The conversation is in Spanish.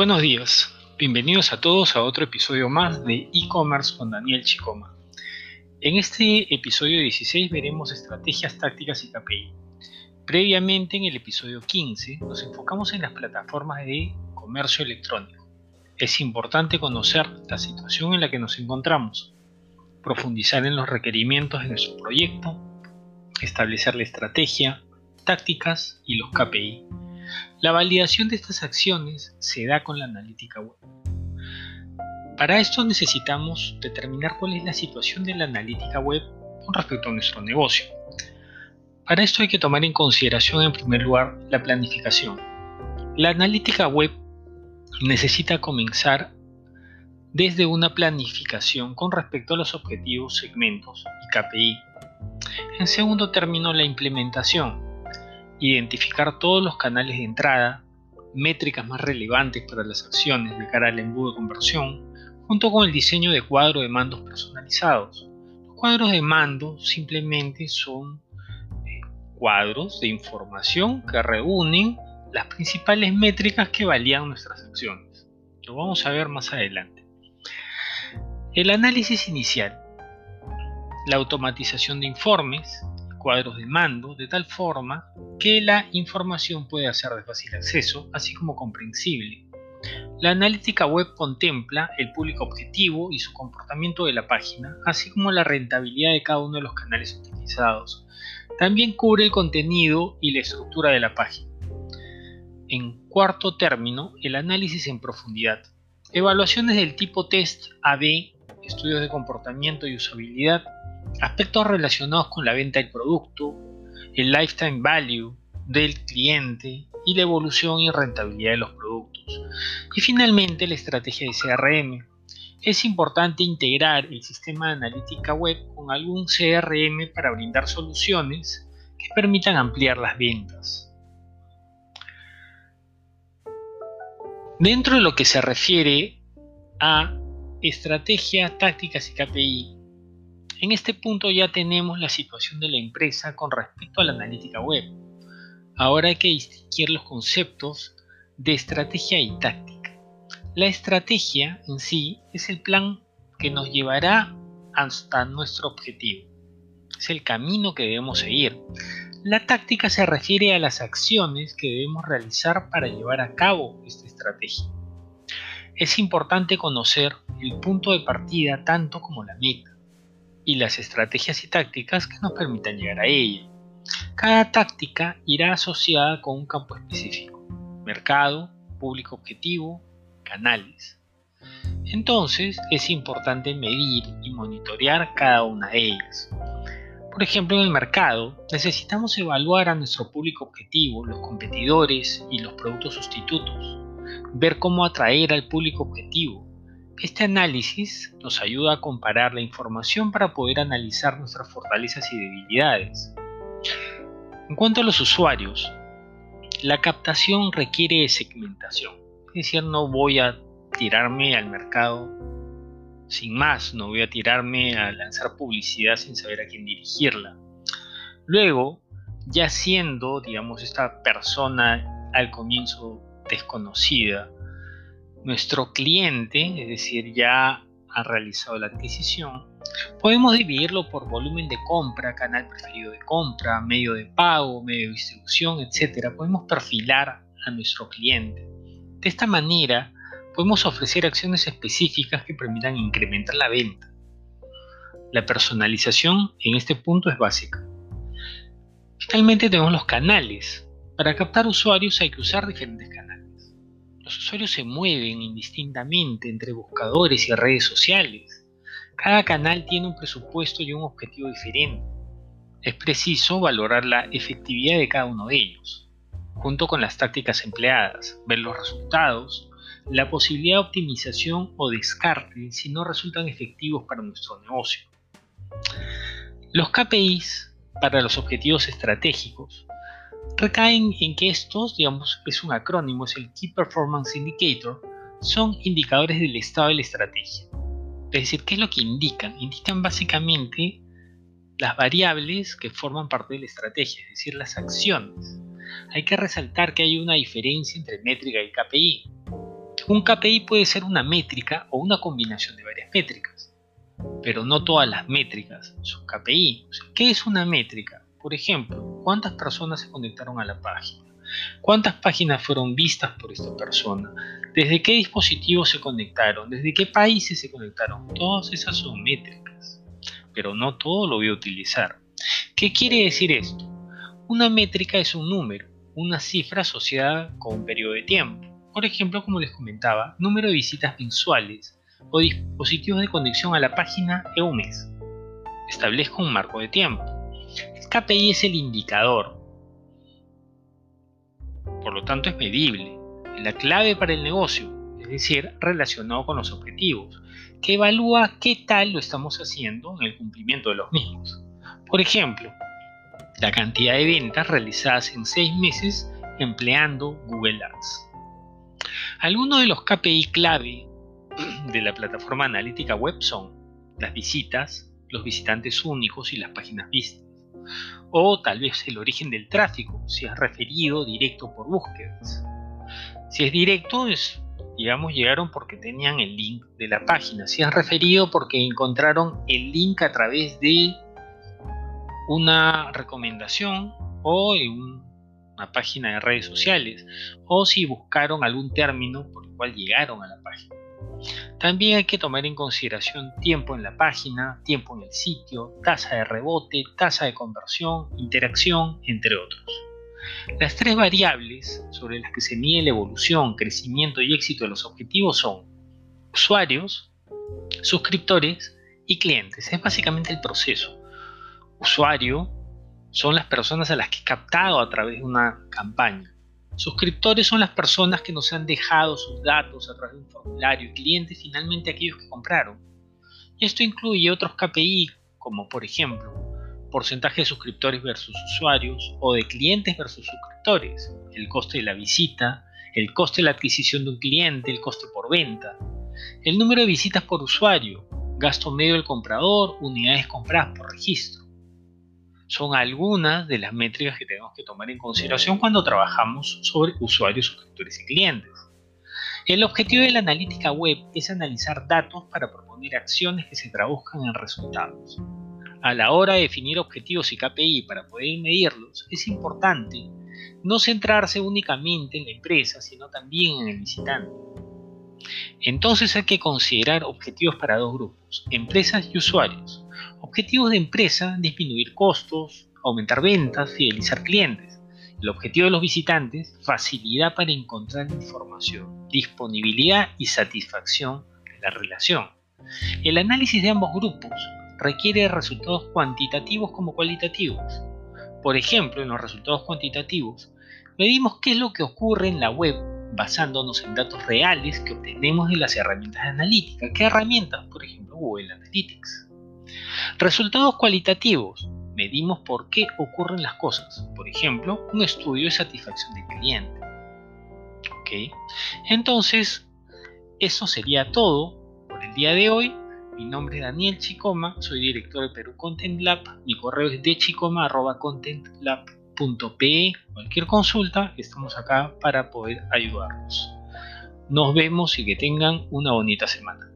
Buenos días, bienvenidos a todos a otro episodio más de e-commerce con Daniel Chicoma. En este episodio 16 veremos estrategias tácticas y KPI. Previamente en el episodio 15 nos enfocamos en las plataformas de comercio electrónico. Es importante conocer la situación en la que nos encontramos, profundizar en los requerimientos de nuestro proyecto, establecer la estrategia, tácticas y los KPI la validación de estas acciones se da con la analítica web. Para esto necesitamos determinar cuál es la situación de la analítica web con respecto a nuestro negocio. Para esto hay que tomar en consideración en primer lugar la planificación. La analítica web necesita comenzar desde una planificación con respecto a los objetivos, segmentos y KPI. En segundo término, la implementación identificar todos los canales de entrada, métricas más relevantes para las acciones de cara al embudo de conversión, junto con el diseño de cuadros de mandos personalizados. Los cuadros de mando simplemente son eh, cuadros de información que reúnen las principales métricas que valían nuestras acciones. Lo vamos a ver más adelante. El análisis inicial, la automatización de informes, cuadros de mando de tal forma que la información pueda ser de fácil acceso, así como comprensible. La analítica web contempla el público objetivo y su comportamiento de la página, así como la rentabilidad de cada uno de los canales utilizados. También cubre el contenido y la estructura de la página. En cuarto término, el análisis en profundidad. Evaluaciones del tipo test AB, estudios de comportamiento y usabilidad, aspectos relacionados con la venta del producto, el lifetime value del cliente y la evolución y rentabilidad de los productos. Y finalmente la estrategia de CRM. Es importante integrar el sistema de analítica web con algún CRM para brindar soluciones que permitan ampliar las ventas. Dentro de lo que se refiere a estrategia, tácticas y KPI, en este punto ya tenemos la situación de la empresa con respecto a la analítica web. Ahora hay que distinguir los conceptos de estrategia y táctica. La estrategia en sí es el plan que nos llevará hasta nuestro objetivo. Es el camino que debemos seguir. La táctica se refiere a las acciones que debemos realizar para llevar a cabo esta estrategia. Es importante conocer el punto de partida tanto como la meta y las estrategias y tácticas que nos permitan llegar a ella. Cada táctica irá asociada con un campo específico, mercado, público objetivo, canales. Entonces es importante medir y monitorear cada una de ellas. Por ejemplo, en el mercado necesitamos evaluar a nuestro público objetivo, los competidores y los productos sustitutos, ver cómo atraer al público objetivo, este análisis nos ayuda a comparar la información para poder analizar nuestras fortalezas y debilidades. En cuanto a los usuarios, la captación requiere segmentación. Es decir, no voy a tirarme al mercado sin más, no voy a tirarme a lanzar publicidad sin saber a quién dirigirla. Luego, ya siendo, digamos, esta persona al comienzo desconocida, nuestro cliente, es decir, ya ha realizado la adquisición, podemos dividirlo por volumen de compra, canal preferido de compra, medio de pago, medio de distribución, etc. Podemos perfilar a nuestro cliente. De esta manera, podemos ofrecer acciones específicas que permitan incrementar la venta. La personalización en este punto es básica. Finalmente tenemos los canales. Para captar usuarios hay que usar diferentes canales los usuarios se mueven indistintamente entre buscadores y redes sociales. Cada canal tiene un presupuesto y un objetivo diferente. Es preciso valorar la efectividad de cada uno de ellos, junto con las tácticas empleadas, ver los resultados, la posibilidad de optimización o descarte si no resultan efectivos para nuestro negocio. Los KPIs para los objetivos estratégicos recaen en que estos, digamos, es un acrónimo, es el Key Performance Indicator, son indicadores del estado de la estrategia. Es decir, ¿qué es lo que indican? Indican básicamente las variables que forman parte de la estrategia, es decir, las acciones. Hay que resaltar que hay una diferencia entre métrica y KPI. Un KPI puede ser una métrica o una combinación de varias métricas, pero no todas las métricas son KPI. ¿Qué es una métrica? Por ejemplo, ¿cuántas personas se conectaron a la página? ¿Cuántas páginas fueron vistas por esta persona? ¿Desde qué dispositivos se conectaron? ¿Desde qué países se conectaron? Todas esas son métricas, pero no todo lo voy a utilizar. ¿Qué quiere decir esto? Una métrica es un número, una cifra asociada con un periodo de tiempo. Por ejemplo, como les comentaba, número de visitas mensuales o dispositivos de conexión a la página en un mes. Establezco un marco de tiempo. KPI es el indicador, por lo tanto es medible, la clave para el negocio, es decir, relacionado con los objetivos, que evalúa qué tal lo estamos haciendo en el cumplimiento de los mismos. Por ejemplo, la cantidad de ventas realizadas en seis meses empleando Google Ads. Algunos de los KPI clave de la plataforma analítica web son las visitas, los visitantes únicos y las páginas vistas o tal vez el origen del tráfico, si es referido directo por búsquedas. Si es directo, es, digamos, llegaron porque tenían el link de la página. Si es referido porque encontraron el link a través de una recomendación o en una página de redes sociales, o si buscaron algún término por el cual llegaron a la página. También hay que tomar en consideración tiempo en la página, tiempo en el sitio, tasa de rebote, tasa de conversión, interacción, entre otros. Las tres variables sobre las que se mide la evolución, crecimiento y éxito de los objetivos son usuarios, suscriptores y clientes. Es básicamente el proceso. Usuario son las personas a las que he captado a través de una campaña. Suscriptores son las personas que nos han dejado sus datos a través de un formulario y clientes finalmente aquellos que compraron. Esto incluye otros KPI como por ejemplo porcentaje de suscriptores versus usuarios o de clientes versus suscriptores, el coste de la visita, el coste de la adquisición de un cliente, el coste por venta, el número de visitas por usuario, gasto medio del comprador, unidades compradas por registro son algunas de las métricas que tenemos que tomar en consideración cuando trabajamos sobre usuarios, suscriptores y clientes. El objetivo de la analítica web es analizar datos para proponer acciones que se traduzcan en resultados. A la hora de definir objetivos y KPI para poder medirlos, es importante no centrarse únicamente en la empresa, sino también en el visitante. Entonces hay que considerar objetivos para dos grupos, empresas y usuarios. Objetivos de empresa, disminuir costos, aumentar ventas, fidelizar clientes. El objetivo de los visitantes, facilidad para encontrar información, disponibilidad y satisfacción de la relación. El análisis de ambos grupos requiere resultados cuantitativos como cualitativos. Por ejemplo, en los resultados cuantitativos, medimos qué es lo que ocurre en la web basándonos en datos reales que obtenemos de las herramientas de analítica. ¿Qué herramientas? Por ejemplo, Google Analytics. Resultados cualitativos. Medimos por qué ocurren las cosas. Por ejemplo, un estudio de satisfacción del cliente. ¿Ok? Entonces, eso sería todo por el día de hoy. Mi nombre es Daniel Chicoma, soy director de Perú Content Lab. Mi correo es de chicoma.contentlab.pe. Cualquier consulta, estamos acá para poder ayudarnos. Nos vemos y que tengan una bonita semana.